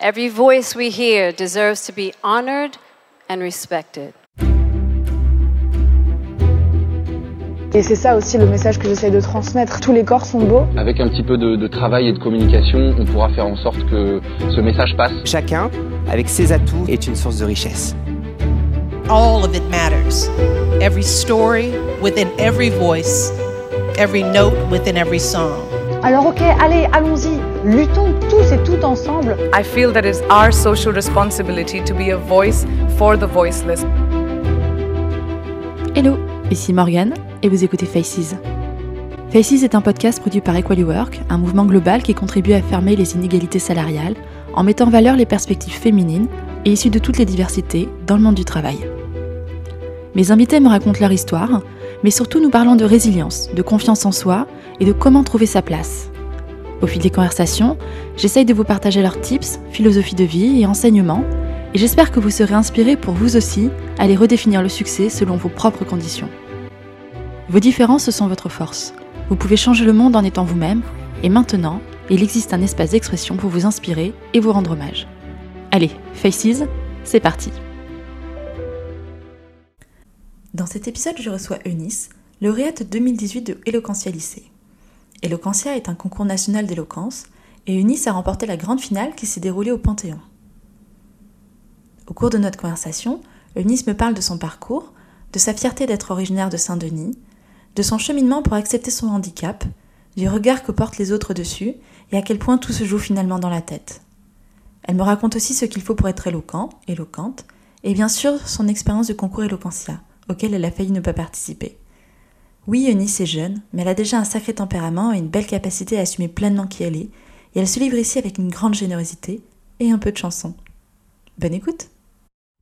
Every voice we hear deserves to be honored and respected. Et c'est ça aussi le message que j'essaie de transmettre. Tous les corps sont beaux. Avec un petit peu de, de, travail et de communication, on pourra faire en sorte que ce message passe. Chacun, avec ses atouts, est une source de richesse. All of it matters. Every story within every voice, every note within every song. Alors ok, allez, allons-y. Luttons tous et toutes ensemble. I feel that it's our social responsibility to be a voice for the voiceless. Hello, ici Morgane et vous écoutez Faces. Faces est un podcast produit par Equally Work, un mouvement global qui contribue à fermer les inégalités salariales en mettant en valeur les perspectives féminines et issues de toutes les diversités dans le monde du travail. Mes invités me racontent leur histoire, mais surtout nous parlons de résilience, de confiance en soi et de comment trouver sa place. Au fil des conversations, j'essaye de vous partager leurs tips, philosophie de vie et enseignements, et j'espère que vous serez inspirés pour vous aussi aller redéfinir le succès selon vos propres conditions. Vos différences sont votre force. Vous pouvez changer le monde en étant vous-même, et maintenant, il existe un espace d'expression pour vous inspirer et vous rendre hommage. Allez, Faces, c'est parti cet épisode, je reçois Eunice, lauréate 2018 de Eloquentia Lycée. Eloquentia est un concours national d'éloquence et Eunice a remporté la grande finale qui s'est déroulée au Panthéon. Au cours de notre conversation, Eunice me parle de son parcours, de sa fierté d'être originaire de Saint-Denis, de son cheminement pour accepter son handicap, du regard que portent les autres dessus et à quel point tout se joue finalement dans la tête. Elle me raconte aussi ce qu'il faut pour être éloquent, éloquente, et bien sûr son expérience de concours Eloquentia, auquel elle a failli ne pas participer. Oui, Eunice est jeune, mais elle a déjà un sacré tempérament et une belle capacité à assumer pleinement qui elle est, et elle se livre ici avec une grande générosité et un peu de chanson. Bonne écoute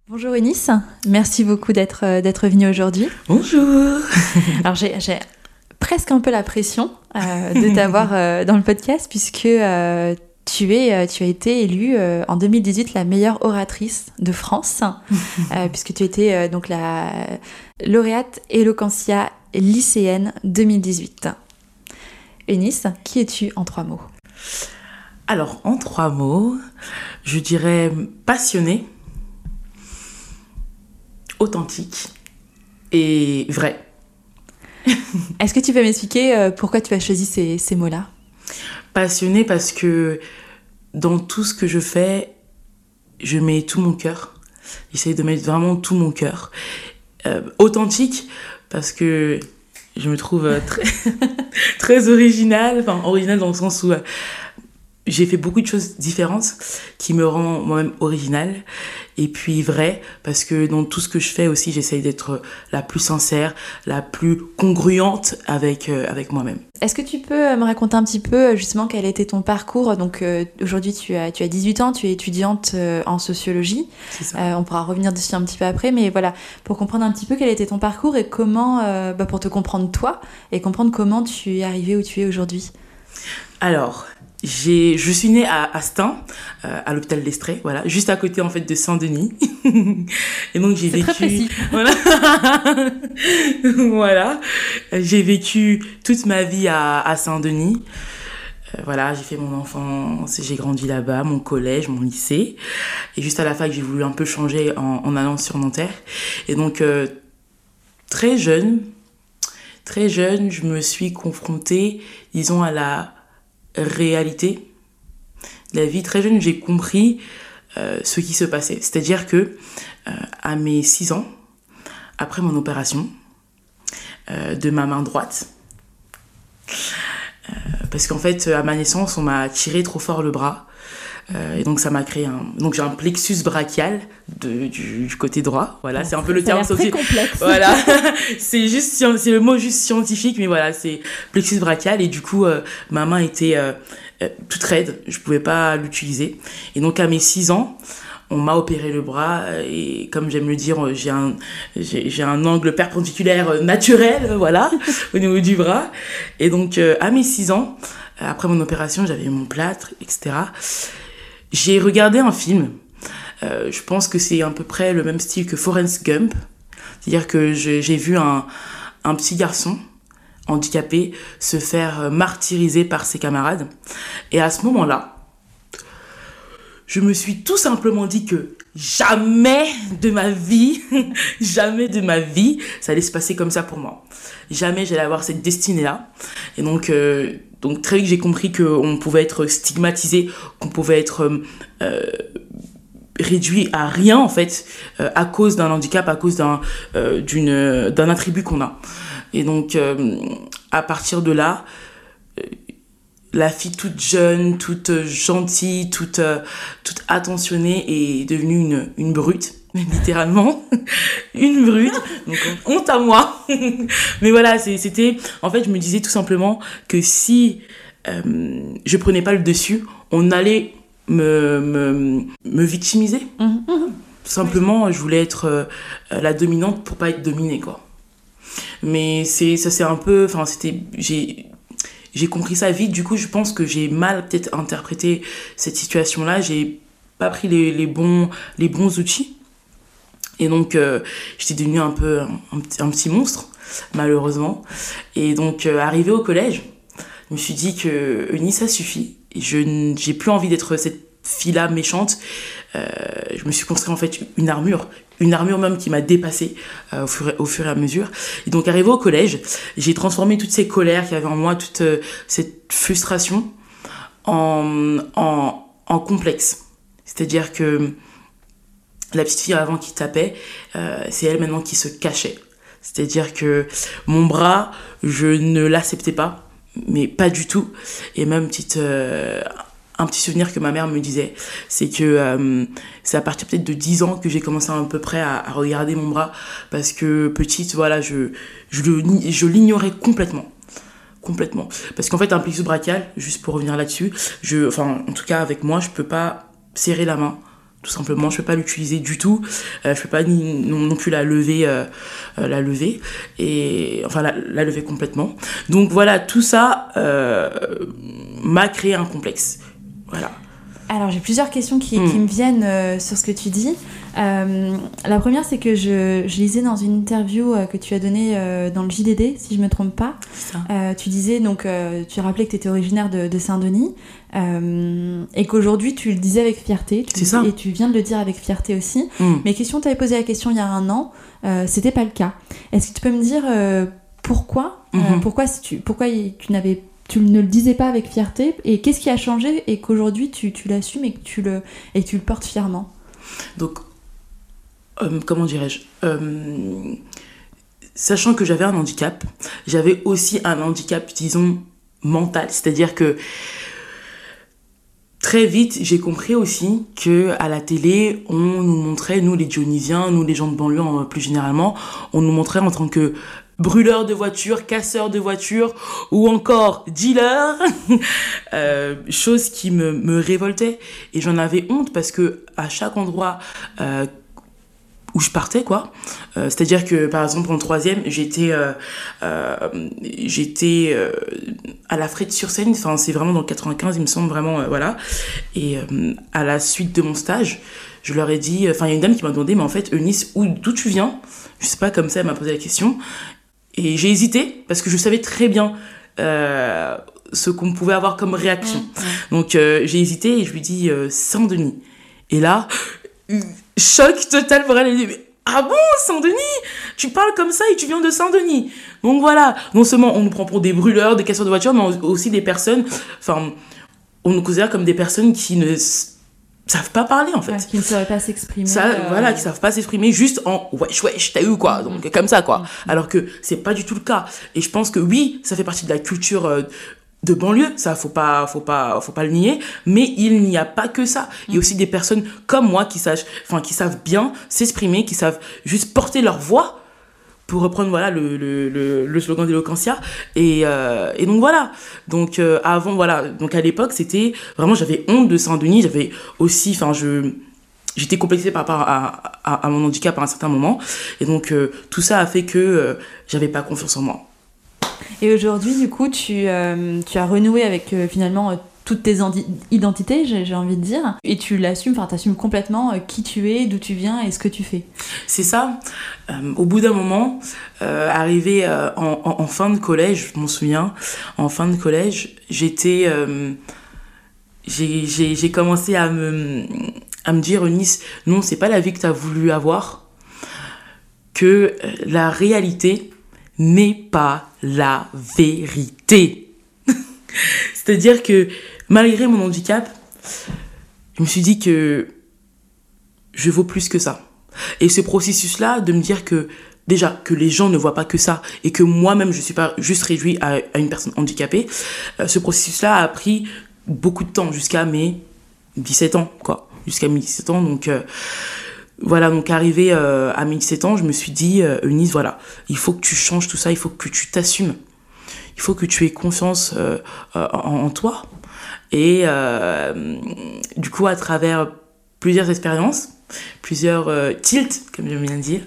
Bonjour Eunice, merci beaucoup d'être euh, d'être venue aujourd'hui. Bonjour Alors j'ai presque un peu la pression euh, de t'avoir euh, dans le podcast puisque euh, tu, es, tu as été élue euh, en 2018 la meilleure oratrice de France, euh, puisque tu étais donc la lauréate Eloquentia lycéenne 2018. Eunice, qui es-tu en trois mots? Alors, en trois mots, je dirais passionnée, authentique et vrai. Est-ce que tu peux m'expliquer euh, pourquoi tu as choisi ces, ces mots-là? Passionnée parce que dans tout ce que je fais, je mets tout mon cœur. J'essaie de mettre vraiment tout mon cœur. Euh, authentique parce que je me trouve euh, très, très originale, enfin originale dans le sens où euh, j'ai fait beaucoup de choses différentes qui me rend moi-même originale et puis vrai parce que dans tout ce que je fais aussi j'essaye d'être la plus sincère la plus congruente avec euh, avec moi-même. Est-ce que tu peux me raconter un petit peu justement quel était ton parcours? Donc euh, aujourd'hui tu as tu as 18 ans tu es étudiante euh, en sociologie. Euh, on pourra revenir dessus un petit peu après mais voilà pour comprendre un petit peu quel était ton parcours et comment bah, pour te comprendre toi et comprendre comment tu es arrivé où tu es aujourd'hui. Alors j'ai, je suis née à Astin, euh, à l'hôpital d'Estrée, voilà, juste à côté en fait de Saint-Denis. et donc j'ai vécu. très précis. Voilà. voilà. J'ai vécu toute ma vie à, à Saint-Denis. Euh, voilà, j'ai fait mon enfance, j'ai grandi là-bas, mon collège, mon lycée. Et juste à la fac, j'ai voulu un peu changer en, en allant sur Nanterre. Et donc, euh, très jeune, très jeune, je me suis confrontée, disons, à la réalité de la vie. Très jeune, j'ai compris euh, ce qui se passait. C'est-à-dire que euh, à mes 6 ans, après mon opération euh, de ma main droite, parce qu'en fait, à ma naissance, on m'a tiré trop fort le bras. Euh, et donc ça m'a créé un donc j'ai un plexus brachial de, du, du côté droit. Voilà c'est un peu le terme scientifique. complexe. voilà. C'est juste c'est le mot juste scientifique mais voilà c'est plexus brachial. Et du coup euh, ma main était euh, euh, toute raide. Je pouvais pas l'utiliser. Et donc à mes 6 ans on m'a opéré le bras. Euh, et comme j'aime le dire j'ai un j'ai un angle perpendiculaire naturel voilà au niveau du bras. Et donc à mes 6 ans après mon opération j'avais mon plâtre etc j'ai regardé un film euh, je pense que c'est à peu près le même style que Forrest Gump c'est-à-dire que j'ai vu un, un petit garçon handicapé se faire euh, martyriser par ses camarades. Et à ce moment-là, je me suis tout simplement dit que jamais de ma vie, jamais de ma vie, ça allait se passer comme ça pour moi. Jamais j'allais avoir cette destinée-là. Et donc, euh, donc très vite, j'ai compris qu'on pouvait être stigmatisé, qu'on pouvait être euh, réduit à rien, en fait, euh, à cause d'un handicap, à cause d'un euh, d'un attribut qu'on a. Et donc, euh, à partir de là, euh, la fille toute jeune, toute euh, gentille, toute, euh, toute attentionnée est devenue une, une brute, littéralement. une brute. Donc, honte à moi. Mais voilà, c'était. En fait, je me disais tout simplement que si euh, je prenais pas le dessus, on allait me, me, me victimiser. Tout simplement, je voulais être euh, la dominante pour pas être dominée, quoi. Mais c'est ça c'est un peu enfin c'était j'ai j'ai compris ça vite. Du coup je pense que j'ai mal peut-être interprété cette situation là j'ai pas pris les, les bons les bons outils. Et donc euh, j'étais devenue un peu un, petit- monstre malheureusement. Et donc euh, arrivé au collège je me suis dit que Eunice ça suffit. Je j'ai plus envie d'être cette fille là méchante. Euh, je me suis construit en fait une armure une armure même qui m'a dépassée euh, au, fur et, à mesure. Et donc arrivé au collège, j'ai transformé toutes ces colères qu'il y avait en moi, toute euh, cette frustration en, en, complexe. C'est-à-dire que la petite fille avant qui tapait, euh, c'est elle maintenant qui se cachait. C'est-à-dire que mon bras, je ne l'acceptais pas, mais pas du tout. Et même petite, un petit souvenir que ma mère me disait, c'est que euh, c'est à partir peut-être de 10 ans que j'ai commencé à, peu près à, regarder mon bras, parce que petite, voilà, je, je, l'ignorais complètement. Complètement. Parce qu'en fait, un plexus brachial, juste pour revenir là-dessus, je, enfin, en tout cas, avec moi, je peux pas serrer la main. Tout simplement, je peux pas l'utiliser du tout. Euh, je peux pas non plus la lever, euh, euh, la lever et enfin la, la lever complètement. Donc voilà, tout ça euh, m'a créé un complexe. Voilà. Alors j'ai plusieurs questions qui, Mm. qui me viennent euh, sur ce que tu dis. Euh, la première c'est que je, je lisais dans une interview euh, que tu as donnée dans le JDD, si je me trompe pas. Ça. Tu disais donc, tu rappelais que tu étais originaire de, de Saint-Denis et qu'aujourd'hui tu le disais avec fierté. C'est ça. Et tu viens de le dire avec fierté aussi. Mm. Mais question, tu avais posé la question il y a un an, c'était pas le cas. Est-ce que tu peux me dire pourquoi Mhm. Pourquoi, si tu, pourquoi tu n'avais tu ne le disais pas avec fierté et qu'est-ce qui a changé et qu'aujourd'hui tu, tu l'assumes et que tu le et tu le portes fièrement? Donc, euh, comment dirais-je Euh, Sachant que j'avais un handicap, j'avais aussi un handicap, disons, mental. C'est-à-dire que très vite, j'ai compris aussi que à la télé, on nous montrait, nous les Dionysiens, nous les gens de banlieue plus généralement, on nous montrait en tant que brûleurs de voitures, casseurs de voitures ou encore dealers, euh, chose qui me, révoltait et j'en avais honte parce que à chaque endroit euh, où je partais quoi euh, c'est à dire que par exemple en troisième j'étais j'étais à la Frette sur Seine enfin c'est vraiment dans le 95 il me semble vraiment voilà. Et à la suite de mon stage je leur ai dit enfin il y a une dame qui m'a demandé mais en fait Eunice où d'où tu viens? Je sais pas comme ça elle m'a posé la question et j'ai hésité parce que je savais très bien euh, ce qu'on pouvait avoir comme réaction donc euh, j'ai hésité et je lui dis euh, Saint-Denis et là choc total pour elle. Elle dit, mais, ah bon, Saint-Denis? Tu parles comme ça et tu viens de Saint-Denis. Donc voilà, non seulement on nous prend pour des brûleurs, des casseurs de voitures, mais aussi des personnes, enfin, on nous considère comme des personnes qui ne savent pas parler en fait. Ouais, Qui ne saurait pas s'exprimer. Ça, euh, voilà, qui savent pas s'exprimer juste en wesh wesh, t'as eu quoi, donc comme ça quoi. Alors que c'est pas du tout le cas. Et je pense que oui, ça fait partie de la culture euh, de banlieue, ça faut pas, faut pas, faut pas le nier. Mais il n'y a pas que ça. Il y a aussi des personnes comme moi qui savent, enfin qui savent bien s'exprimer, qui savent juste porter leur voix pour reprendre voilà le, le, le, slogan d'Eloquentia. Et, euh, et donc voilà. Donc euh, avant voilà. Donc à l'époque c'était vraiment j'avais honte de Saint-Denis. J'avais aussi enfin je j'étais complexée par rapport à, à, mon handicap à un certain moment. Et donc euh, tout ça a fait que j'avais pas confiance en moi. Et aujourd'hui, du coup, tu, tu as renoué avec finalement toutes tes identités, j'ai envie de dire, et tu l'assumes, enfin, t'assumes complètement euh, qui tu es, d'où tu viens et ce que tu fais. C'est ça. Euh, au bout d'un moment, euh, arrivé en, fin de collège, je m'en souviens, en fin de collège, j'étais, j'ai commencé à me, à me dire, Eunice, non, c'est pas la vie que tu as voulu avoir, que la réalité n'est pas la vérité. C'est-à-dire que malgré mon handicap, je me suis dit que je vaux plus que ça. Et ce processus-là, de me dire que déjà que les gens ne voient pas que ça et que moi-même je suis pas juste réduit à, une personne handicapée, euh, ce processus-là a pris beaucoup de temps jusqu'à mes 17 ans, quoi. Jusqu'à mes 17 ans, donc euh, voilà, donc arrivé euh, à mes 17 ans, je me suis dit, Eunice, voilà, il faut que tu changes tout ça, il faut que tu t'assumes. Il faut que tu aies confiance en, toi. Et du coup, à travers plusieurs expériences, plusieurs tilts, comme j'aime bien dire,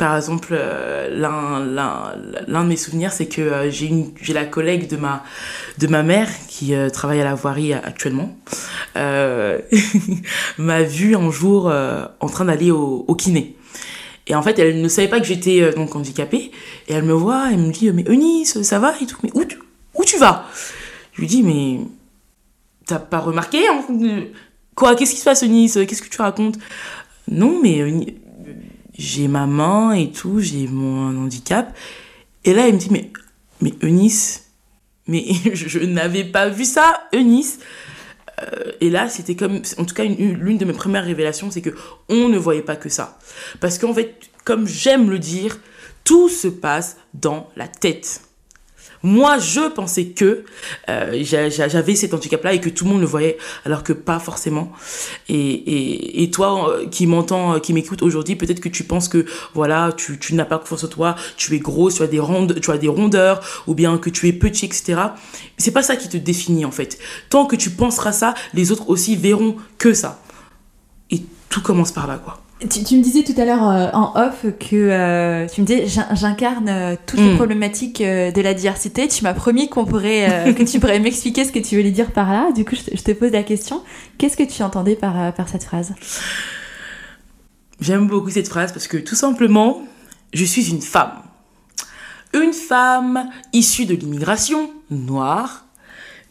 par exemple, euh, l'un de mes souvenirs, c'est que euh, j'ai la collègue de ma, de ma mère qui euh, travaille à la voirie actuellement, m'a vu un jour en train d'aller au, au, kiné. Et en fait, elle ne savait pas que j'étais donc handicapée. Et elle me voit, elle me dit Mais Eunice, ça va et tout? Mais où où tu vas? Je lui dis Mais t'as pas remarqué hein, Quoi Qu'est-ce qui se passe, Eunice Qu'est-ce que tu racontes? Non, mais j'ai ma main et tout, j'ai mon handicap. Et là, elle me dit, mais, mais Eunice, mais je, n'avais pas vu ça, Eunice. Euh, et là, c'était comme, en tout cas, l'une de mes premières révélations, c'est que on ne voyait pas que ça. Parce qu'en fait, comme j'aime le dire, tout se passe dans la tête. Moi, je pensais que euh, j'avais cet handicap-là et que tout le monde le voyait, alors que pas forcément. Et, et, toi, euh, qui m'entends, euh, qui m'écoute aujourd'hui, peut-être que tu penses que voilà, tu, n'as pas confiance en toi, tu es grosse, tu as des rondes, tu as des rondeurs, ou bien que tu es petit, etc. C'est pas ça qui te définit en fait. Tant que tu penseras ça, les autres aussi verront que ça. Et tout commence par là, quoi. Tu, me disais tout à l'heure euh, en off que euh, tu me disais j'incarne euh, toutes les mm. problématiques de la diversité. Tu m'as promis qu'on pourrait que tu pourrais m'expliquer ce que tu voulais dire par là. Du coup, je te, pose la question. Qu'est-ce que tu entendais par, par cette phrase? J'aime beaucoup cette phrase parce que tout simplement, je suis une femme. Une femme issue de l'immigration noire.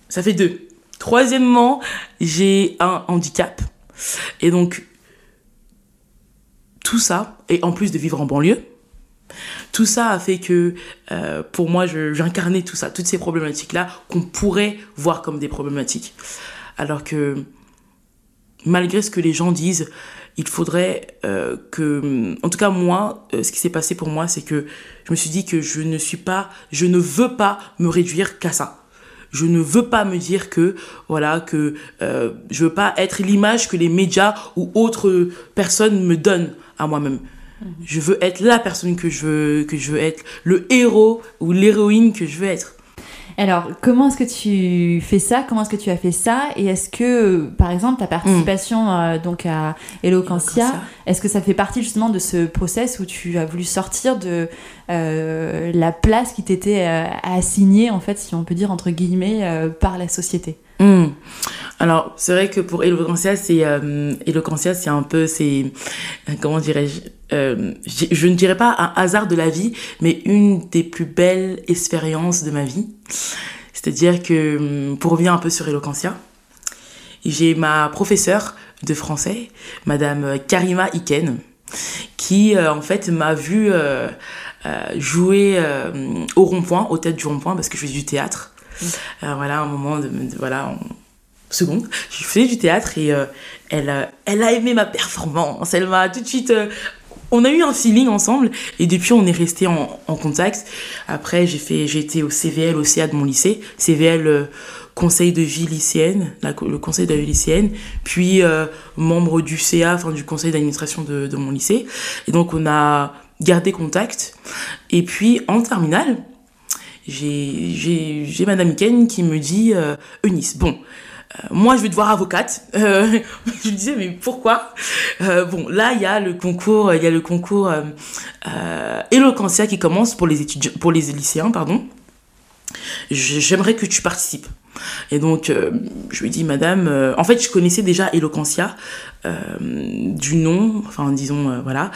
Ça fait deux. Troisièmement, j'ai un handicap. Et donc, tout ça, et en plus de vivre en banlieue, tout ça a fait que euh, pour moi, j'incarnais tout ça, toutes ces problématiques-là qu'on pourrait voir comme des problématiques. Alors que malgré ce que les gens disent, il faudrait euh, que, en tout cas moi, euh, ce qui s'est passé pour moi, c'est que je me suis dit que je ne suis pas, je ne veux pas me réduire qu'à ça. Je ne veux pas me dire que voilà que je veux pas être l'image que les médias ou autres personnes me donnent à moi-même. Je veux être la personne que je veux, que je veux être, le héros ou l'héroïne que je veux être. Alors, comment est-ce que tu fais ça? Comment est-ce que tu as fait ça? Et est-ce que, par exemple, ta participation mm. euh, donc à Eloquentia, est-ce que ça fait partie justement de ce process où tu as voulu sortir de euh, la place qui t'était euh, assignée, en fait, si on peut dire entre guillemets, par la société? Mm. Alors, c'est vrai que pour Eloquentia, c'est c'est un peu, c'est comment dirais-je je ne dirais pas un hasard de la vie, mais une des plus belles expériences de ma vie. C'est-à-dire que, hum, pour revenir un peu sur Eloquentia, j'ai ma professeure de français, Madame Karima Iken, qui euh, en fait m'a vu euh, euh, jouer au rond-point, au tête du rond-point, parce que je faisais du théâtre. Mmh. voilà, un moment de, voilà, seconde, je faisais du théâtre et elle, elle a aimé ma performance. Elle m'a tout de suite on a eu un feeling ensemble et depuis on est resté en, contact. Après j'ai fait j'ai été au CVL au CA de mon lycée, CVL euh, conseil de vie lycéenne, le conseil de vie lycéenne, puis euh, membre du CA, enfin du conseil d'administration de, mon lycée. Et donc on a gardé contact. Et puis en terminale, j'ai Madame Ken qui me dit euh, Eunice, bon, euh, moi je vais devoir avocate. Euh, je lui disais mais pourquoi? Bon là il y a le concours, il y a le concours euh qui commence pour les étudiants, pour les lycéens pardon. J'aimerais que tu participes. Et donc je lui dis madame, en fait je connaissais déjà Eloquentia du nom, enfin disons voilà,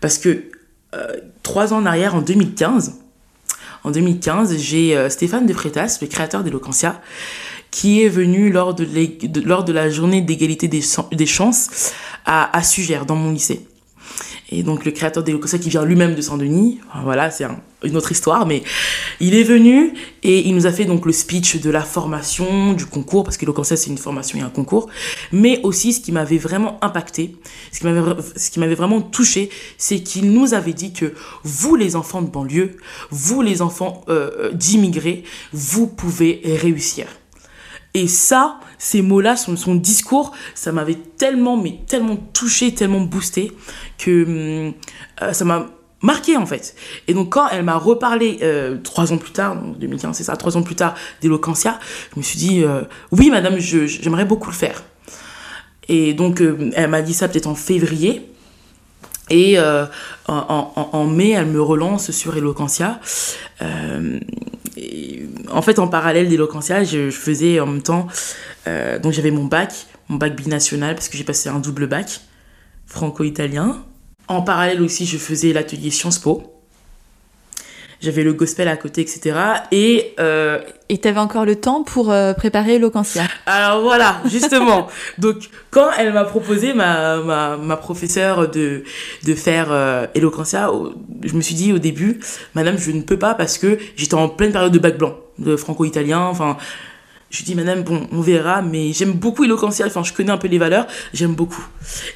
parce que trois ans en arrière en 2015 en 2015, j'ai Stéphane De Freitas, le créateur d'Eloquentia, qui est venu lors de, la journée d'égalité des, des chances à, à Sugère, dans mon lycée. Et donc le créateur d'Eloquentia qui vient lui-même de Saint-Denis, voilà, c'est une autre histoire, mais il est venu et il nous a fait donc le speech de la formation, du concours, parce qu'Eloquentia c'est une formation et un concours, mais aussi ce qui m'avait vraiment impacté, ce qui m'avait, ce qui m'avait vraiment touché, c'est qu'il nous avait dit que vous les enfants de banlieue, vous les enfants euh, d'immigrés, vous pouvez réussir. Et ça, ces mots-là, son, son discours, ça m'avait tellement, mais tellement touché, tellement boosté, que hum, euh, ça m'a marqué en fait. Et donc quand elle m'a reparlé euh, trois ans plus tard, donc 2015 c'est ça, trois ans plus tard d'Eloquentia, je me suis dit, euh, oui madame, j'aimerais beaucoup le faire. Et donc elle m'a dit ça peut-être en février. Et en, en, mai, elle me relance sur Eloquentia en fait, en parallèle d'Eloquentia, je, je, faisais en même temps. Euh, donc, j'avais mon bac, mon bac binational, parce que j'ai passé un double bac franco-italien. En parallèle aussi, je faisais l'atelier Sciences Po. J'avais le gospel à côté, etc. Et euh, et t'avais encore le temps pour euh, préparer Eloquentia. Alors voilà, justement. Donc quand elle m'a proposé ma, ma, ma professeure de de faire euh, Eloquentia, je me suis dit au début, madame, je ne peux pas parce que j'étais en pleine période de bac blanc, de franco-italien, enfin je dis, madame, bon, on verra, mais j'aime beaucoup Eloquentia, enfin, je connais un peu les valeurs, j'aime beaucoup.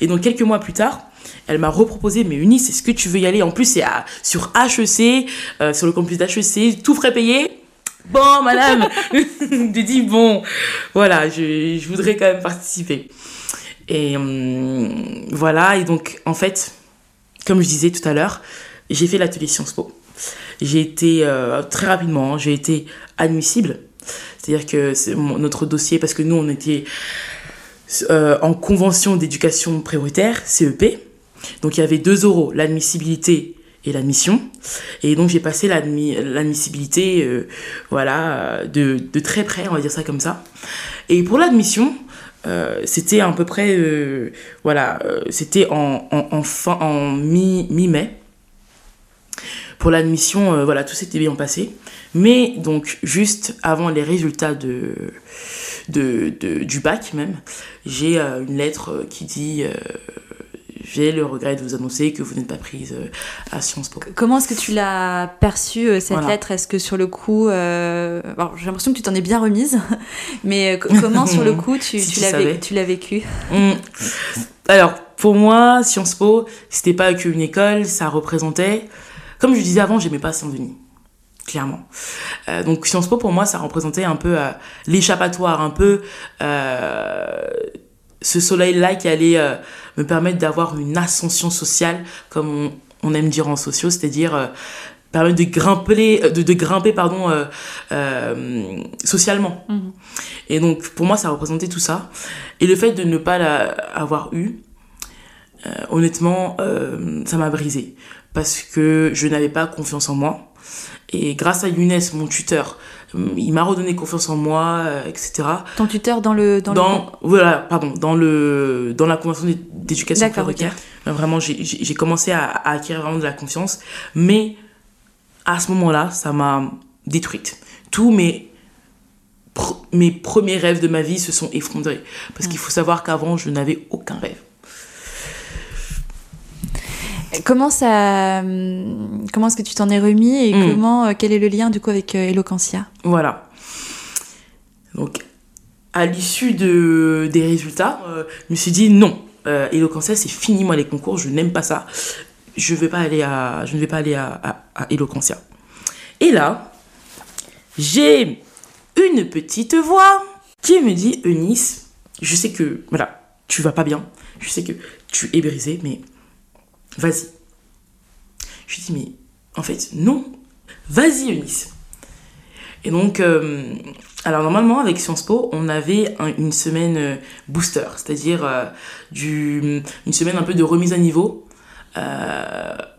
Et donc, quelques mois plus tard, elle m'a reproposé, mais Eunice, est-ce que tu veux y aller? En plus, c'est sur HEC, euh, sur le campus d'HEC, tout frais payé? Bon, madame, j'ai dit, bon, voilà, je, je, voudrais quand même participer. Et hum, voilà, et donc, en fait, comme je disais tout à l'heure, j'ai fait l'atelier Sciences Po. J'ai été, euh, très rapidement, j'ai été admissible. C'est-à-dire que notre dossier, parce que nous, on était euh, en convention d'éducation prioritaire, CEP. Donc il y avait 2 euros l'admissibilité et l'admission. Et donc j'ai passé l'admissibilité euh, voilà, de, de, très près, on va dire ça comme ça. Et pour l'admission, c'était à peu près, voilà, c'était en, en, en, mi-mai. Mi pour l'admission, euh, voilà, tout s'était bien passé. Mais donc, juste avant les résultats de, de, de du bac même, j'ai une lettre qui dit j'ai le regret de vous annoncer que vous n'êtes pas prise euh, à Sciences Po. Comment est-ce que tu l'as perçue, euh, cette voilà. lettre? Est-ce que sur le coup, euh... j'ai l'impression que tu t'en es bien remise, mais euh, comment sur le coup tu, si tu l'as vécu? Mmh. Alors, pour moi, Sciences Po, c'était pas qu'une école, ça représentait, comme je disais avant, j'aimais pas Saint-Denis clairement. Euh, donc Sciences Po pour moi ça représentait un peu euh, l'échappatoire, un peu euh, ce soleil-là qui allait me permettre d'avoir une ascension sociale, comme on, on aime dire en sociaux, c'est-à-dire permettre de grimper, de, de grimper pardon, euh, euh socialement. Mm -hmm. Et donc, pour moi, ça représentait tout ça. Et le fait de ne pas l'avoir eu, euh, honnêtement, ça m'a brisé. Parce que je n'avais pas confiance en moi. Et grâce à Younes, mon tuteur, il m'a redonné confiance en moi, euh, etc. Ton tuteur dans le dans, dans le... voilà pardon dans le dans la convention d'éducation. Okay. Vraiment j'ai commencé à, à, acquérir vraiment de la confiance, mais à ce moment-là ça m'a détruite. Tous mes pr mes premiers rêves de ma vie se sont effondrés parce mmh. qu'il faut savoir qu'avant je n'avais aucun rêve. Comment ça, comment est-ce que tu t'en es remis et mmh. comment, quel est le lien du coup avec euh, Eloquentia? Voilà. Donc, à l'issue de, des résultats, euh, je me suis dit non, euh, Eloquentia c'est fini moi les concours, je n'aime pas ça. Je vais pas aller à, je ne vais pas aller à, à, à Eloquentia. Et là, j'ai une petite voix qui me dit Eunice, je sais que voilà, tu vas pas bien, je sais que tu es brisée, mais vas-y. Je lui dis, mais en fait, non, vas-y, Eunice. Et donc, euh, alors normalement, avec Sciences Po, on avait un, une semaine euh, booster, c'est-à-dire euh, une semaine un peu de remise à niveau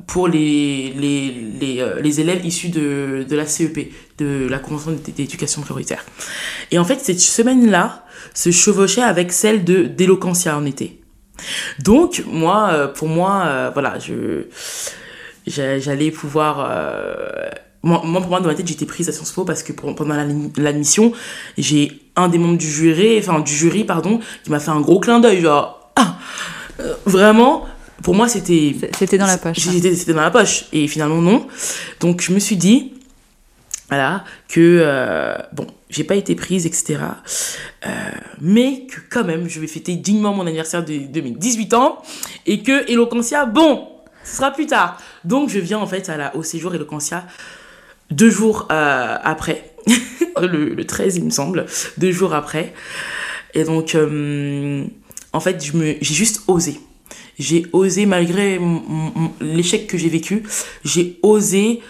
pour les, les, élèves issus de, la CEP, de la Convention d'éducation prioritaire. Et en fait, cette semaine-là se chevauchait avec celle de d'Eloquentia en été. Donc, moi, euh, pour moi, euh, voilà, je j'allais pouvoir... Euh, moi, moi, pour moi, dans ma tête, j'étais prise à Sciences Po parce que pour, pendant l'admission, j'ai un des membres du jury, enfin du jury, pardon, qui m'a fait un gros clin d'œil, genre, ah, euh, vraiment, pour moi, c'était. C'était dans la poche. C'était c'était dans la poche. Et finalement, non. Donc, je me suis dit, voilà, que, euh, bon, j'ai pas été prise, etc. Euh, mais que quand même, je vais fêter dignement mon anniversaire de, de mes 18 ans. Et que Eloquentia, bon, ce sera plus tard. Donc, je viens en fait à la, au séjour Eloquentia deux jours euh, après. le, le 13, il me semble. Deux jours après. Et donc, euh, en fait, j'ai juste osé. J'ai osé, malgré l'échec que j'ai vécu, j'ai osé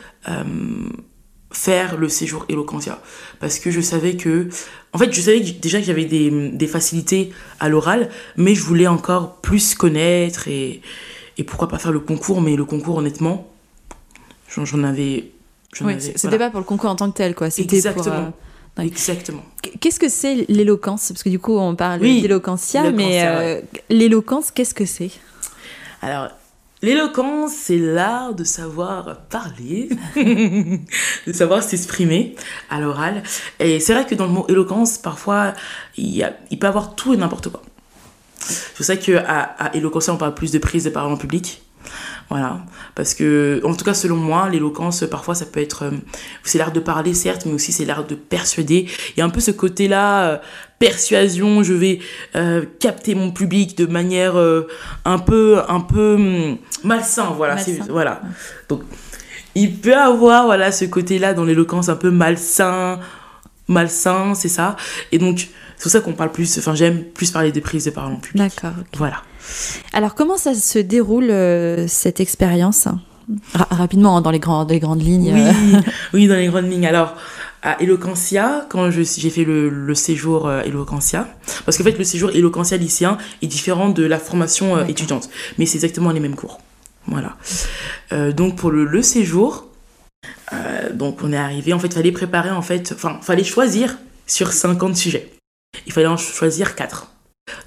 faire le séjour Eloquentia. Parce que je savais que. En fait, je savais déjà que j'avais des, des facilités à l'oral, mais je voulais encore plus connaître et, et pourquoi pas faire le concours. Mais le concours, honnêtement, j'en j'en avais. j'en Oui, c'était voilà. pas pour le concours en tant que tel, quoi. C'était pour. Exactement. euh. Exactement. Qu'est-ce que c'est l'éloquence? Parce que du coup, on parle Oui, d'éloquentia, mais euh, l'éloquence, qu'est-ce que c'est? Alors, l'éloquence, c'est l'art de savoir parler, de savoir s'exprimer à l'oral. Et c'est vrai que dans le mot éloquence, parfois, il, y a, peut avoir tout et n'importe quoi. C'est pour ça qu'à à éloquentia, on parle plus de prise de parole en public. Voilà. Parce que, en tout cas, selon moi, l'éloquence, parfois, ça peut être. euh, c'est l'art de parler, certes, mais aussi c'est l'art de persuader. Il y a un peu ce côté-là, euh, persuasion, je vais euh, capter mon public de manière euh, un peu, un peu hum, malsain. Voilà. Malsain. voilà. Donc, il peut avoir voilà, ce côté-là dans l'éloquence un peu malsain, malsain, c'est ça. Et donc, c'est pour ça qu'on parle plus, enfin, j'aime plus parler de prise de parole en public. D'accord. Voilà. Alors, comment ça se déroule euh, cette expérience Ra- Rapidement, hein, dans les, grands, les grandes lignes. Oui, euh. oui, dans les grandes lignes. Alors, à Eloquentia, quand j'ai fait le, le séjour euh, Eloquentia, parce qu'en fait, le séjour Eloquentia lycéen est différent de la formation euh, étudiante, mais c'est exactement les mêmes cours. Voilà. Euh, donc, pour le, le séjour, donc on est arrivé, en fait, il fallait préparer, en fait, enfin, fallait choisir sur 50 sujets. Il fallait en choisir 4.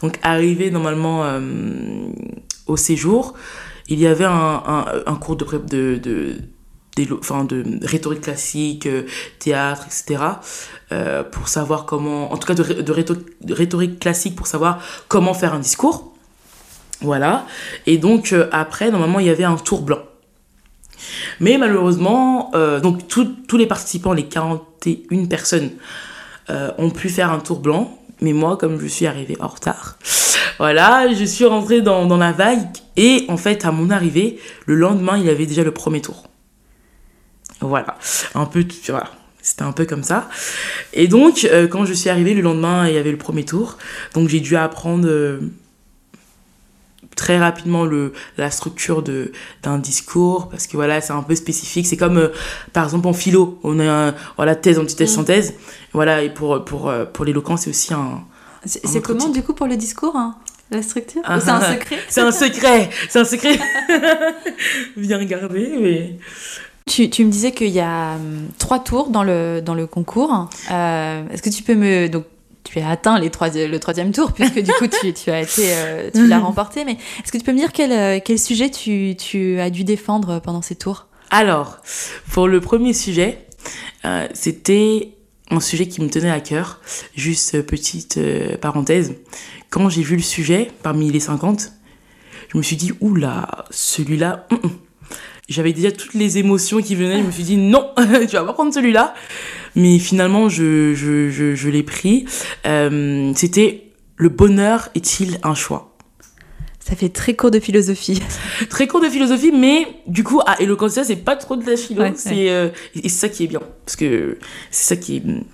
Donc, arrivé normalement euh, au séjour, il y avait un, cours de, de, de, de rhétorique classique, euh, théâtre, etc. euh, pour savoir comment, en tout cas de, rhétorique classique pour savoir comment faire un discours. Voilà. Et donc après, normalement, il y avait un tour blanc. Mais malheureusement, donc tous les participants, les 41 personnes, euh, ont pu faire un tour blanc. Mais moi, comme je suis arrivée en retard, voilà, je suis rentrée dans, la vague. Et en fait, à mon arrivée, le lendemain, il y avait déjà le premier tour. Voilà, un peu, voilà, c'était un peu comme ça. Et donc, euh, quand je suis arrivée le lendemain, il y avait le premier tour. Donc, j'ai dû apprendre euh, très rapidement le, la structure de, d'un discours parce que voilà, c'est un peu spécifique. C'est comme, euh, par exemple, en philo, on a un, voilà, thèse, antithèse, Mm. synthèse. Voilà, et pour, pour, euh, pour l'éloquence, c'est aussi un. C'est Un c'est autre comment, type. du coup, pour le discours hein, La structure Ah, c'est un ah, secret C'est un secret, c'est un secret. Bien gardé, mais. Tu, tu me disais qu'il y a hum, trois tours dans le, dans le concours. Euh, Est-ce que tu peux me... Donc, tu as atteint les trois, le troisième tour, puisque du coup, tu, tu as été, euh, tu l'as remporté. Mais est-ce que tu peux me dire quel, euh, quel sujet tu, tu as dû défendre pendant ces tours? Alors, pour le premier sujet, euh, c'était un sujet qui me tenait à cœur. Juste petite euh, parenthèse. Quand j'ai vu le sujet parmi les 50, je me suis dit, oula, celui-là, j'avais déjà toutes les émotions qui venaient. Je me suis dit, non, tu vas pas prendre celui-là. Mais finalement, je, je, je, je l'ai pris. Euh, c'était Le bonheur est-il un choix? Ça fait très court de philosophie. Très court de philosophie, mais du coup, à Eloquentia, c'est pas trop de la philo. Ouais, c'est, euh, et c'est ça qui est bien. Parce que c'est ça qui est mm,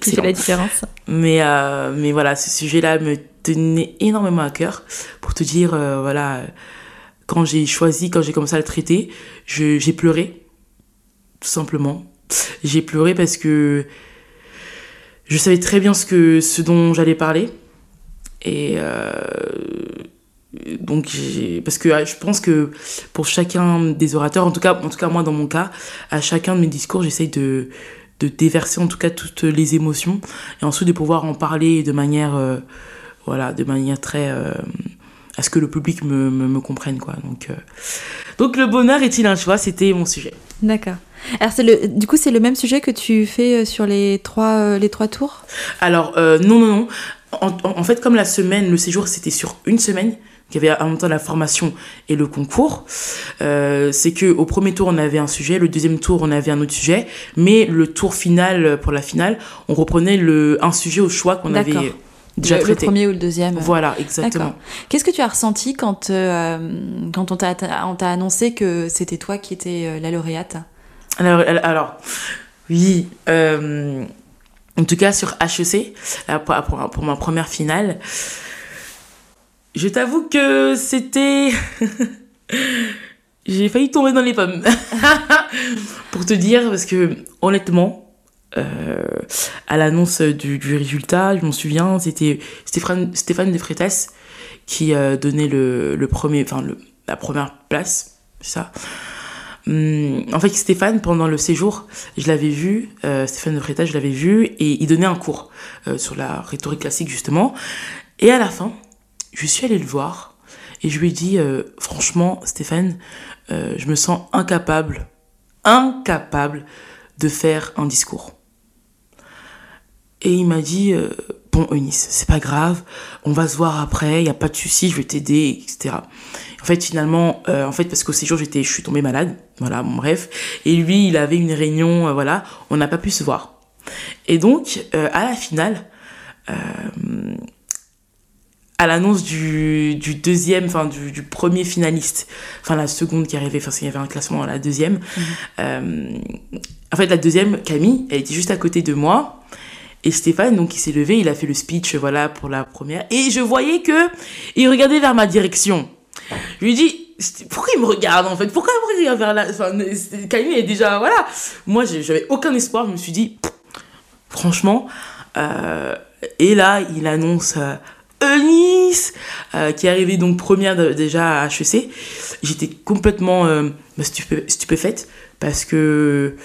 Qui fait la différence Mais, euh, mais voilà, ce sujet-là me tenait énormément à cœur. Pour te dire, euh, voilà, quand j'ai choisi, quand j'ai commencé à le traiter, j'ai pleuré. Tout simplement. J'ai pleuré parce que je savais très bien ce, que, ce dont j'allais parler. Et euh, donc, parce que je pense que pour chacun des orateurs, en tout cas, en tout cas moi dans mon cas, à chacun de mes discours, j'essaye de, de déverser en tout cas toutes les émotions et ensuite de pouvoir en parler de manière, euh, voilà, de manière très euh, à ce que le public me, me, me comprenne, quoi. Donc, donc le bonheur est-il un choix? C'était mon sujet. D'accord. Alors, c'est le, du coup, c'est le même sujet que tu fais euh, sur les trois, euh, les trois tours? Alors, euh, non, non, non. En, fait, comme la semaine, le séjour, c'était sur une semaine, il y avait en même temps la formation et le concours, euh, c'est que au premier tour, on avait un sujet, le deuxième tour, on avait un autre sujet, mais le tour final, pour la finale, on reprenait le, un sujet au choix qu'on avait déjà le, le premier ou le deuxième. Voilà, exactement. Qu'est-ce que tu as ressenti quand, euh, quand on t'a on t'a annoncé que c'était toi qui étais la lauréate? Alors, oui, euh, en tout cas sur HEC, pour, ma première finale, je t'avoue que c'était... J'ai failli tomber dans les pommes. pour te dire, parce que honnêtement, euh, à l'annonce du, résultat, je m'en souviens, c'était Stéphane, Stéphane qui euh, donnait la première place, ça. Hum, en fait, Stéphane, pendant le séjour, je l'avais vu, euh, Stéphane de Freitas, je l'avais vu, et il donnait un cours euh, sur la rhétorique classique, justement. Et à la fin, je suis allée le voir, et je lui ai dit, euh, franchement, Stéphane, je me sens incapable, incapable de faire un discours. Et il m'a dit, bon, Eunice, c'est pas grave, on va se voir après, il n'y a pas de souci, je vais t'aider, etc. En fait, finalement, euh, en fait, parce qu'au séjour, j'étais, je suis tombée malade, voilà, bon, bref. Et lui, il avait une réunion, euh, voilà, on n'a pas pu se voir. Et donc, euh, à la finale, à l'annonce du, du deuxième, enfin, du, du premier finaliste, enfin, la seconde qui arrivait, enfin, il y avait un classement à la deuxième. euh, en fait, la deuxième, Camille, elle était juste à côté de moi. Et Stéphane, donc, il s'est levé, il a fait le speech, voilà, pour la première. Et je voyais que il regardait vers ma direction. Je lui dit, pourquoi il me regarde en fait? Pourquoi il me regarde vers la. Enfin, Camille est déjà. Voilà. Moi, j'avais aucun espoir. Je me suis dit, franchement. euh, et là, il annonce euh, Eunice, euh, qui est arrivée donc première déjà à HEC. J'étais complètement bah, stupé- stupéfaite parce que.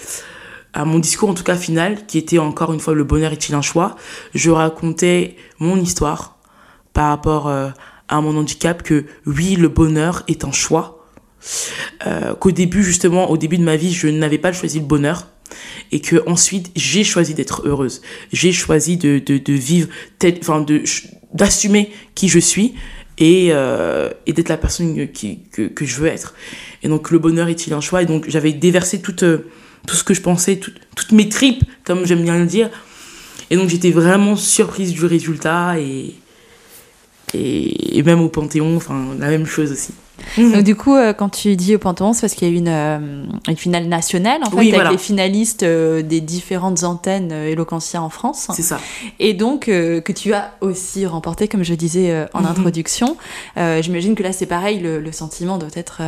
À mon discours, en tout cas final, qui était encore une fois le bonheur est-il un choix, je racontais mon histoire par rapport euh, à mon handicap que oui, le bonheur est un choix. Euh, Qu'au début, justement, au début de ma vie, je n'avais pas choisi le bonheur. Et que ensuite, j'ai choisi d'être heureuse. J'ai choisi de, de, de vivre, d'assumer qui je suis et, euh, et d'être la personne que, que je veux être. Et donc, le bonheur est-il un choix? Et donc, j'avais déversé euh, tout ce que je pensais, tout- toutes mes tripes, comme j'aime bien le dire. Et donc, j'étais vraiment surprise du résultat et, et, même au Panthéon, enfin, la même chose aussi. Donc, du coup, euh, quand tu dis au Panthéon, c'est parce qu'il y a eu une, euh, une finale nationale, en fait, Oui, avec voilà. les finalistes euh, des différentes antennes Eloquentia en France. C'est ça. Et donc, que tu as aussi remporté, comme je disais en Mhm. introduction. J'imagine que là, c'est pareil, le, le sentiment doit être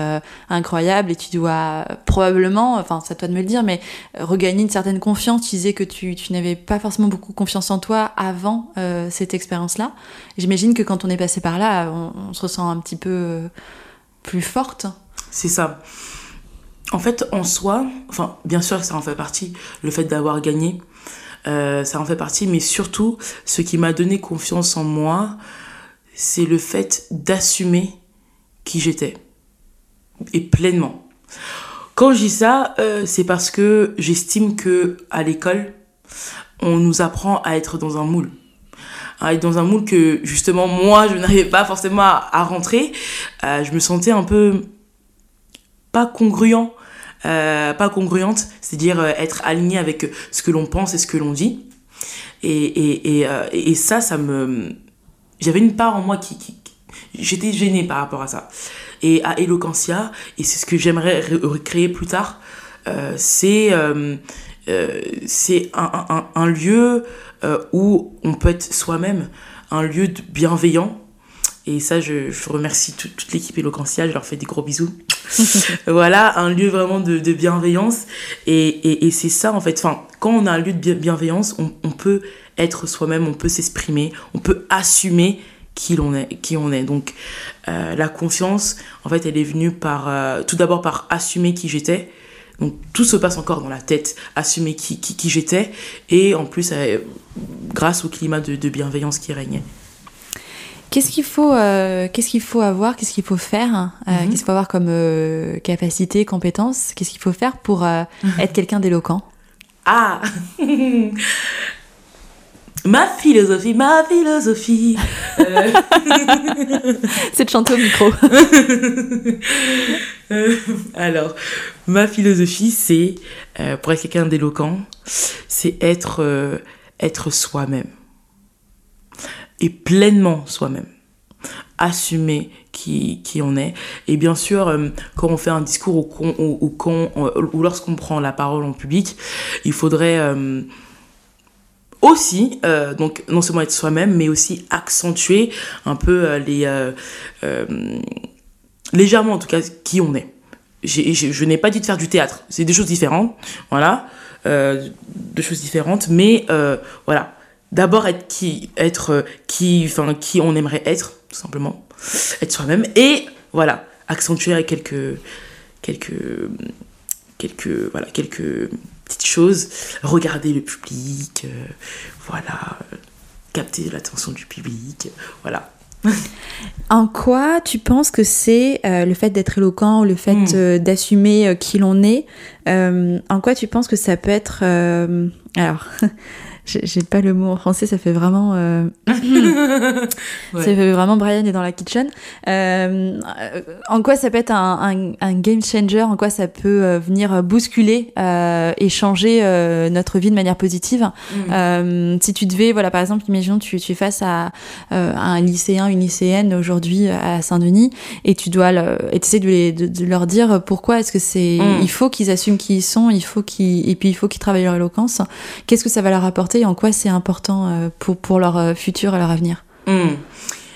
incroyable et tu dois probablement, enfin, c'est à toi de me le dire, mais regagner une certaine confiance. Tu disais que tu, tu n'avais pas forcément beaucoup confiance en toi avant cette expérience-là. J'imagine que quand on est passé par là, on, on se ressent un petit peu plus forte. C'est ça. En fait, en soi, bien sûr, ça en fait partie, le fait d'avoir gagné, euh, ça en fait partie, mais surtout, ce qui m'a donné confiance en moi, c'est le fait d'assumer qui j'étais. Et pleinement. Quand je dis ça, euh, c'est parce que j'estime que à l'école, on nous apprend à être dans un moule. À dans un moule que, justement, moi, je n'arrivais pas forcément à, rentrer. Euh, je me sentais un peu pas congruent, euh, pas congruente, c'est-à-dire euh, être aligné avec ce que l'on pense et ce que l'on dit. Et, et, et, et ça, ça me... J'avais une part en moi qui... qui- J'étais gênée par rapport à ça. Et à Eloquentia, et c'est ce que j'aimerais ré- recréer plus tard, c'est c'est un, un- lieu euh, où on peut être soi-même, un lieu de bienveillant. Et ça, je, je remercie tout- toute l'équipe Eloquentia, je leur fais des gros bisous. voilà, un lieu vraiment de, de bienveillance. Et, et, et c'est ça, en fait. Enfin, quand on a un lieu de bien- bienveillance, on, on peut être soi-même, on peut s'exprimer, on peut assumer qui l'on est, qui on est. Donc, euh, la confiance, en fait, elle est venue par, euh, tout d'abord par assumer qui j'étais. Donc, tout se passe encore dans la tête, assumer qui, qui, qui j'étais. Et en plus, euh, grâce au climat de, de bienveillance qui régnait. Qu'est-ce qu'il faut, euh, qu'est-ce qu'il faut avoir, qu'est-ce qu'il faut faire, euh, Mhm. qu'est-ce qu'il faut avoir comme euh, capacité, compétence, qu'est-ce qu'il faut faire pour être quelqu'un d'éloquent? Ah Ma philosophie, ma philosophie. Euh, C'est de chanter au micro. euh, alors, ma philosophie, c'est, euh, pour être quelqu'un d'éloquent, c'est être, euh, être soi-même. Et pleinement soi-même. Assumer qui, qui on est. Et bien sûr, quand on fait un discours ou, ou, ou lorsqu'on prend la parole en public, il faudrait aussi, euh, donc non seulement être soi-même, mais aussi accentuer un peu euh, les... euh, légèrement en tout cas, qui on est. Je n'ai pas dit de faire du théâtre, c'est des choses différentes, voilà, deux choses différentes, mais voilà. D'abord être qui, être qui, enfin qui on aimerait être, tout simplement, être soi-même, et voilà, accentuer quelques, quelques, quelques, voilà, quelques petites choses, regarder le public, euh, voilà, euh, capter l'attention du public, voilà. En quoi tu penses que c'est euh, le fait d'être éloquent ou le fait Mm. euh, d'assumer euh, qui l'on est euh, En quoi tu penses que ça peut être euh, Alors, j'ai pas le mot en français, ça fait vraiment. euh, Ouais. Ça fait vraiment Brian est dans la kitchen. Euh, en quoi ça peut être un, un- un game changer? En quoi ça peut euh, venir bousculer euh, et changer notre vie de manière positive? Mm. Si tu devais, voilà, par exemple, imaginons tu, tu es face à, à un lycéen, une lycéenne aujourd'hui à Saint-Denis et tu dois le, et de, les- de, de leur dire pourquoi est-ce que c'est. Mm. Il faut qu'ils assument qui ils sont, il faut qu'ils et puis il faut qu'ils travaillent leur éloquence. Qu'est-ce que ça va leur apporter? Et en quoi c'est important euh, pour, pour leur euh, futur et leur avenir Hmm.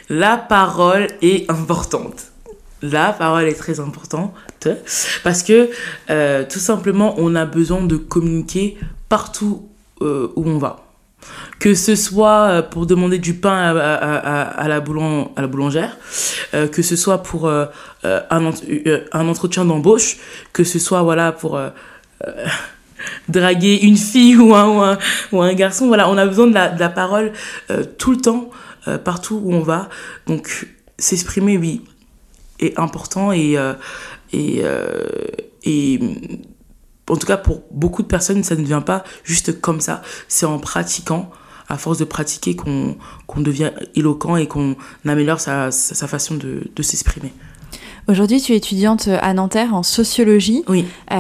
La parole est importante. La parole est très importante parce que euh, tout simplement on a besoin de communiquer partout où on va. Que ce soit pour demander du pain à, la, boulan- à la boulangère, que ce soit pour un, un entretien d'embauche, que ce soit voilà pour draguer une fille ou un, ou un, ou un garçon. Voilà, on a besoin de la, de la parole euh, tout le temps, euh, partout où on va. Donc s'exprimer, oui, est important et, euh, et, et en tout cas pour beaucoup de personnes, ça ne vient pas juste comme ça. C'est en pratiquant, à force de pratiquer, qu'on qu'on devient éloquent et qu'on améliore sa, sa, sa façon de, de s'exprimer. Aujourd'hui, tu es étudiante à Nanterre en sociologie. Oui. Euh,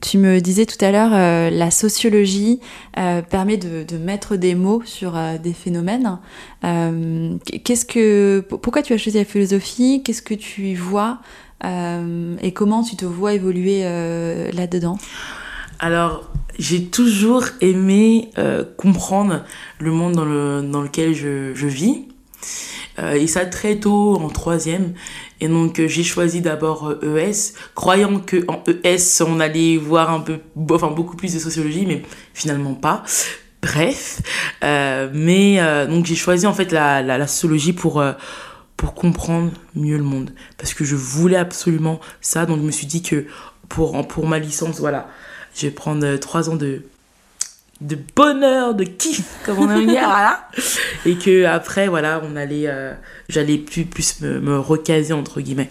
tu me disais tout à l'heure, euh, la sociologie euh, permet de, mettre des mots sur euh, des phénomènes. Euh, Qu'est-ce que, pourquoi tu as choisi la philosophie? Qu'est-ce que tu y vois? Euh, Et comment tu te vois évoluer euh, là-dedans? Alors, j'ai toujours aimé euh, comprendre le monde dans, le, dans lequel je, vis. Euh, et ça très tôt, en troisième. Et donc, euh, j'ai choisi d'abord euh, ES, croyant que en ES, on allait voir un peu, enfin, beaucoup plus de sociologie, mais finalement pas. Bref. Euh, mais donc, j'ai choisi en fait la, la, sociologie pour, pour comprendre mieux le monde. Parce que je voulais absolument ça. Donc, je me suis dit que pour, pour ma licence, voilà, je vais prendre trois ans de, de bonheur, de kiff, comme on aime dire, voilà. Et que après, voilà, on allait, euh, j'allais plus, plus me, me recaser, entre guillemets.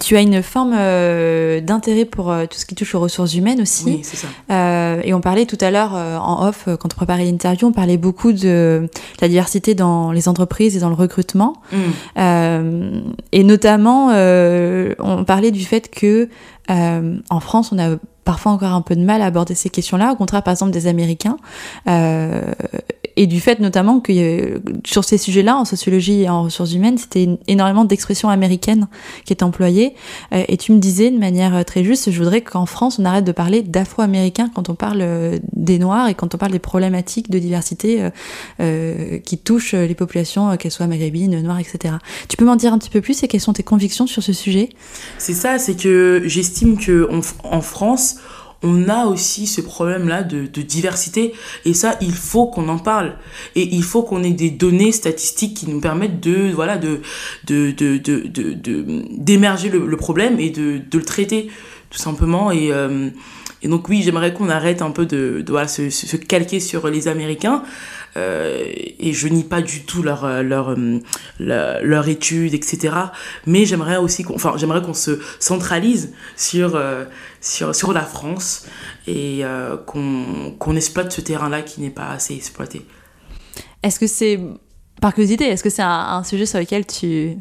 Tu as une forme euh, d'intérêt pour euh, tout ce qui touche aux ressources humaines aussi. Oui, c'est ça. Euh, et on parlait tout à l'heure euh, en off, quand on préparait l'interview, on parlait beaucoup de la diversité dans les entreprises et dans le recrutement. Mm. Et notamment, euh, on parlait du fait que euh, en France, on a parfois encore un peu de mal à aborder ces questions-là, au contraire, par exemple, des Américains. Euh, et du fait notamment que euh, sur ces sujets-là, en sociologie et en ressources humaines, c'était énormément d'expressions américaines qui étaient employées. Euh, et tu me disais de manière euh, très juste, je voudrais qu'en France, on arrête de parler d'afro-américains quand on parle des Noirs et quand on parle des problématiques de diversité qui touchent les populations, qu'elles soient maghrébines, noires, etc. Tu peux m'en dire un petit peu plus et quelles sont tes convictions sur ce sujet? C'est ça, c'est que j'estime que en, en France, on a aussi ce problème-là de, de diversité. Et ça, il faut qu'on en parle. Et il faut qu'on ait des données statistiques qui nous permettent de, voilà, de, de, de, de, de, d'émerger le, le problème et de, le traiter. tout simplement. Et, euh, et donc oui, j'aimerais qu'on arrête un peu de, se calquer sur les Américains. Euh, et je nie pas du tout leur euh, leur euh, leur, étude etc mais j'aimerais aussi qu'on enfin j'aimerais qu'on se centralise sur sur sur la France et qu'on qu'on exploite ce terrain là qui n'est pas assez exploité. Est-ce que c'est par curiosité est-ce que c'est un, un, sujet sur lequel tu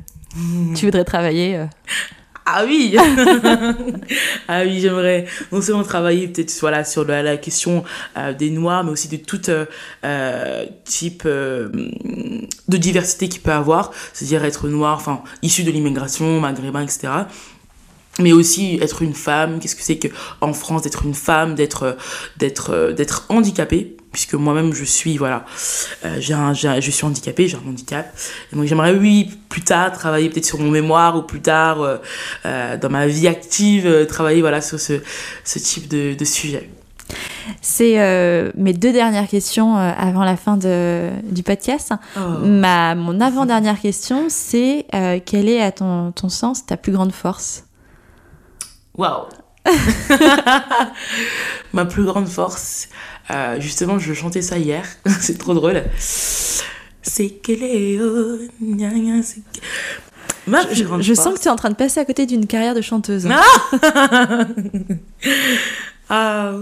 tu voudrais travailler ah oui. Ah oui, j'aimerais non seulement travailler peut-être sur la, question euh, des Noirs, mais aussi de tout euh, type euh, de diversité qu'il peut avoir, c'est-à-dire être noir, enfin, issu de l'immigration, maghrébin, etc mais aussi être une femme. Qu'est-ce que c'est que en France d'être une femme d'être handicapée? Puisque moi-même je suis voilà euh, j'ai un, j'ai, je suis handicapée j'ai un handicap et donc j'aimerais oui plus tard travailler peut-être sur mon mémoire ou plus tard euh, euh, dans ma vie active travailler voilà sur ce, ce type de, de sujet c'est euh, mes deux dernières questions euh, avant la fin de, du podcast. Oh. Ma, mon avant-dernière question, c'est euh, quelle est, à ton, ton sens, ta plus grande force? Waouh Ma plus grande force, euh, justement, je chantais ça hier, c'est trop drôle. C'est. Ma je, je sens que tu es en train de passer à côté d'une carrière de chanteuse. Ah ah,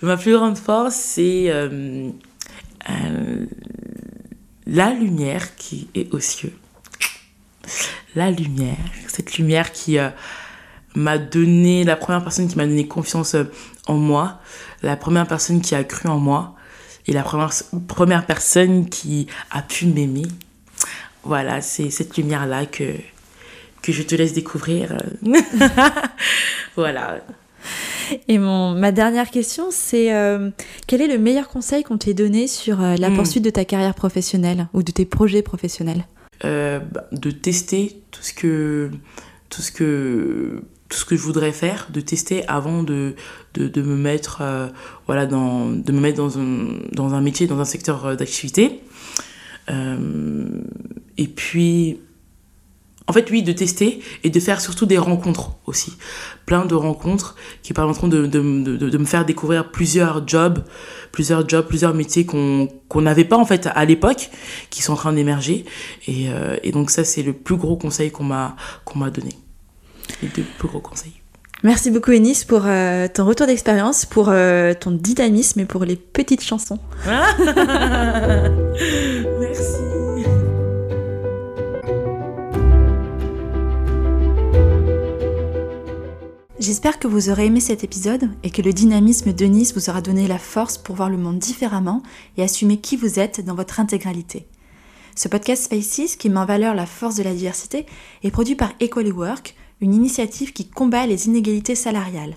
ma plus grande force, c'est euh, euh, la lumière qui est aux cieux. La lumière, cette lumière qui euh, m'a donné, la première personne qui m'a donné confiance en moi, la première personne qui a cru en moi et la première, première personne qui a pu m'aimer. Voilà, c'est cette lumière-là que, que je te laisse découvrir. voilà. Et mon, ma dernière question, c'est euh, quel est le meilleur conseil qu'on t'ait donné sur euh, la mmh. poursuite de ta carrière professionnelle ou de tes projets professionnels? Euh, bah, De tester tout ce que tout ce que tout ce que je voudrais faire, de tester avant de, de, de me mettre euh, voilà dans de me mettre dans un dans un métier, dans un secteur d'activité. et puis en fait, oui, de tester et de faire surtout des rencontres aussi. Plein de rencontres qui permettront de, de, de, me faire découvrir plusieurs jobs, plusieurs jobs, plusieurs métiers qu'on n'avait pas en fait à l'époque, qui sont en train d'émerger. Et, euh, et donc ça, c'est le plus gros conseil qu'on m'a qu'on m'a donné. Les deux plus gros conseils. Merci beaucoup Ennis pour euh, ton retour d'expérience, pour euh, ton dynamisme et pour les petites chansons. Merci. J'espère que vous aurez aimé cet épisode et que le dynamisme de Nice vous aura donné la force pour voir le monde différemment et assumer qui vous êtes dans votre intégralité. Ce podcast Faces, qui met en valeur la force de la diversité, est produit par Equally Work, une initiative qui combat les inégalités salariales.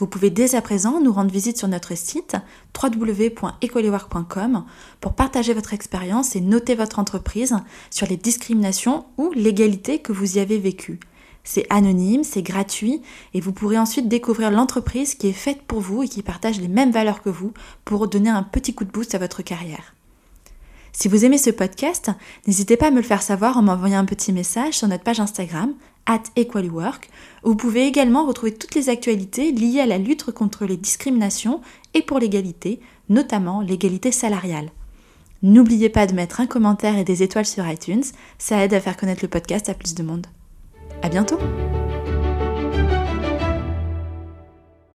Vous pouvez dès à présent nous rendre visite sur notre site www.equallywork.com pour partager votre expérience et noter votre entreprise sur les discriminations ou l'égalité que vous y avez vécues. C'est anonyme, c'est gratuit et vous pourrez ensuite découvrir l'entreprise qui est faite pour vous et qui partage les mêmes valeurs que vous pour donner un petit coup de boost à votre carrière. Si vous aimez ce podcast, n'hésitez pas à me le faire savoir en m'envoyant un petit message sur notre page Instagram, at EqualiWork, où vous pouvez également retrouver toutes les actualités liées à la lutte contre les discriminations et pour l'égalité, notamment l'égalité salariale. N'oubliez pas de mettre un commentaire et des étoiles sur iTunes, ça aide à faire connaître le podcast à plus de monde. À bientôt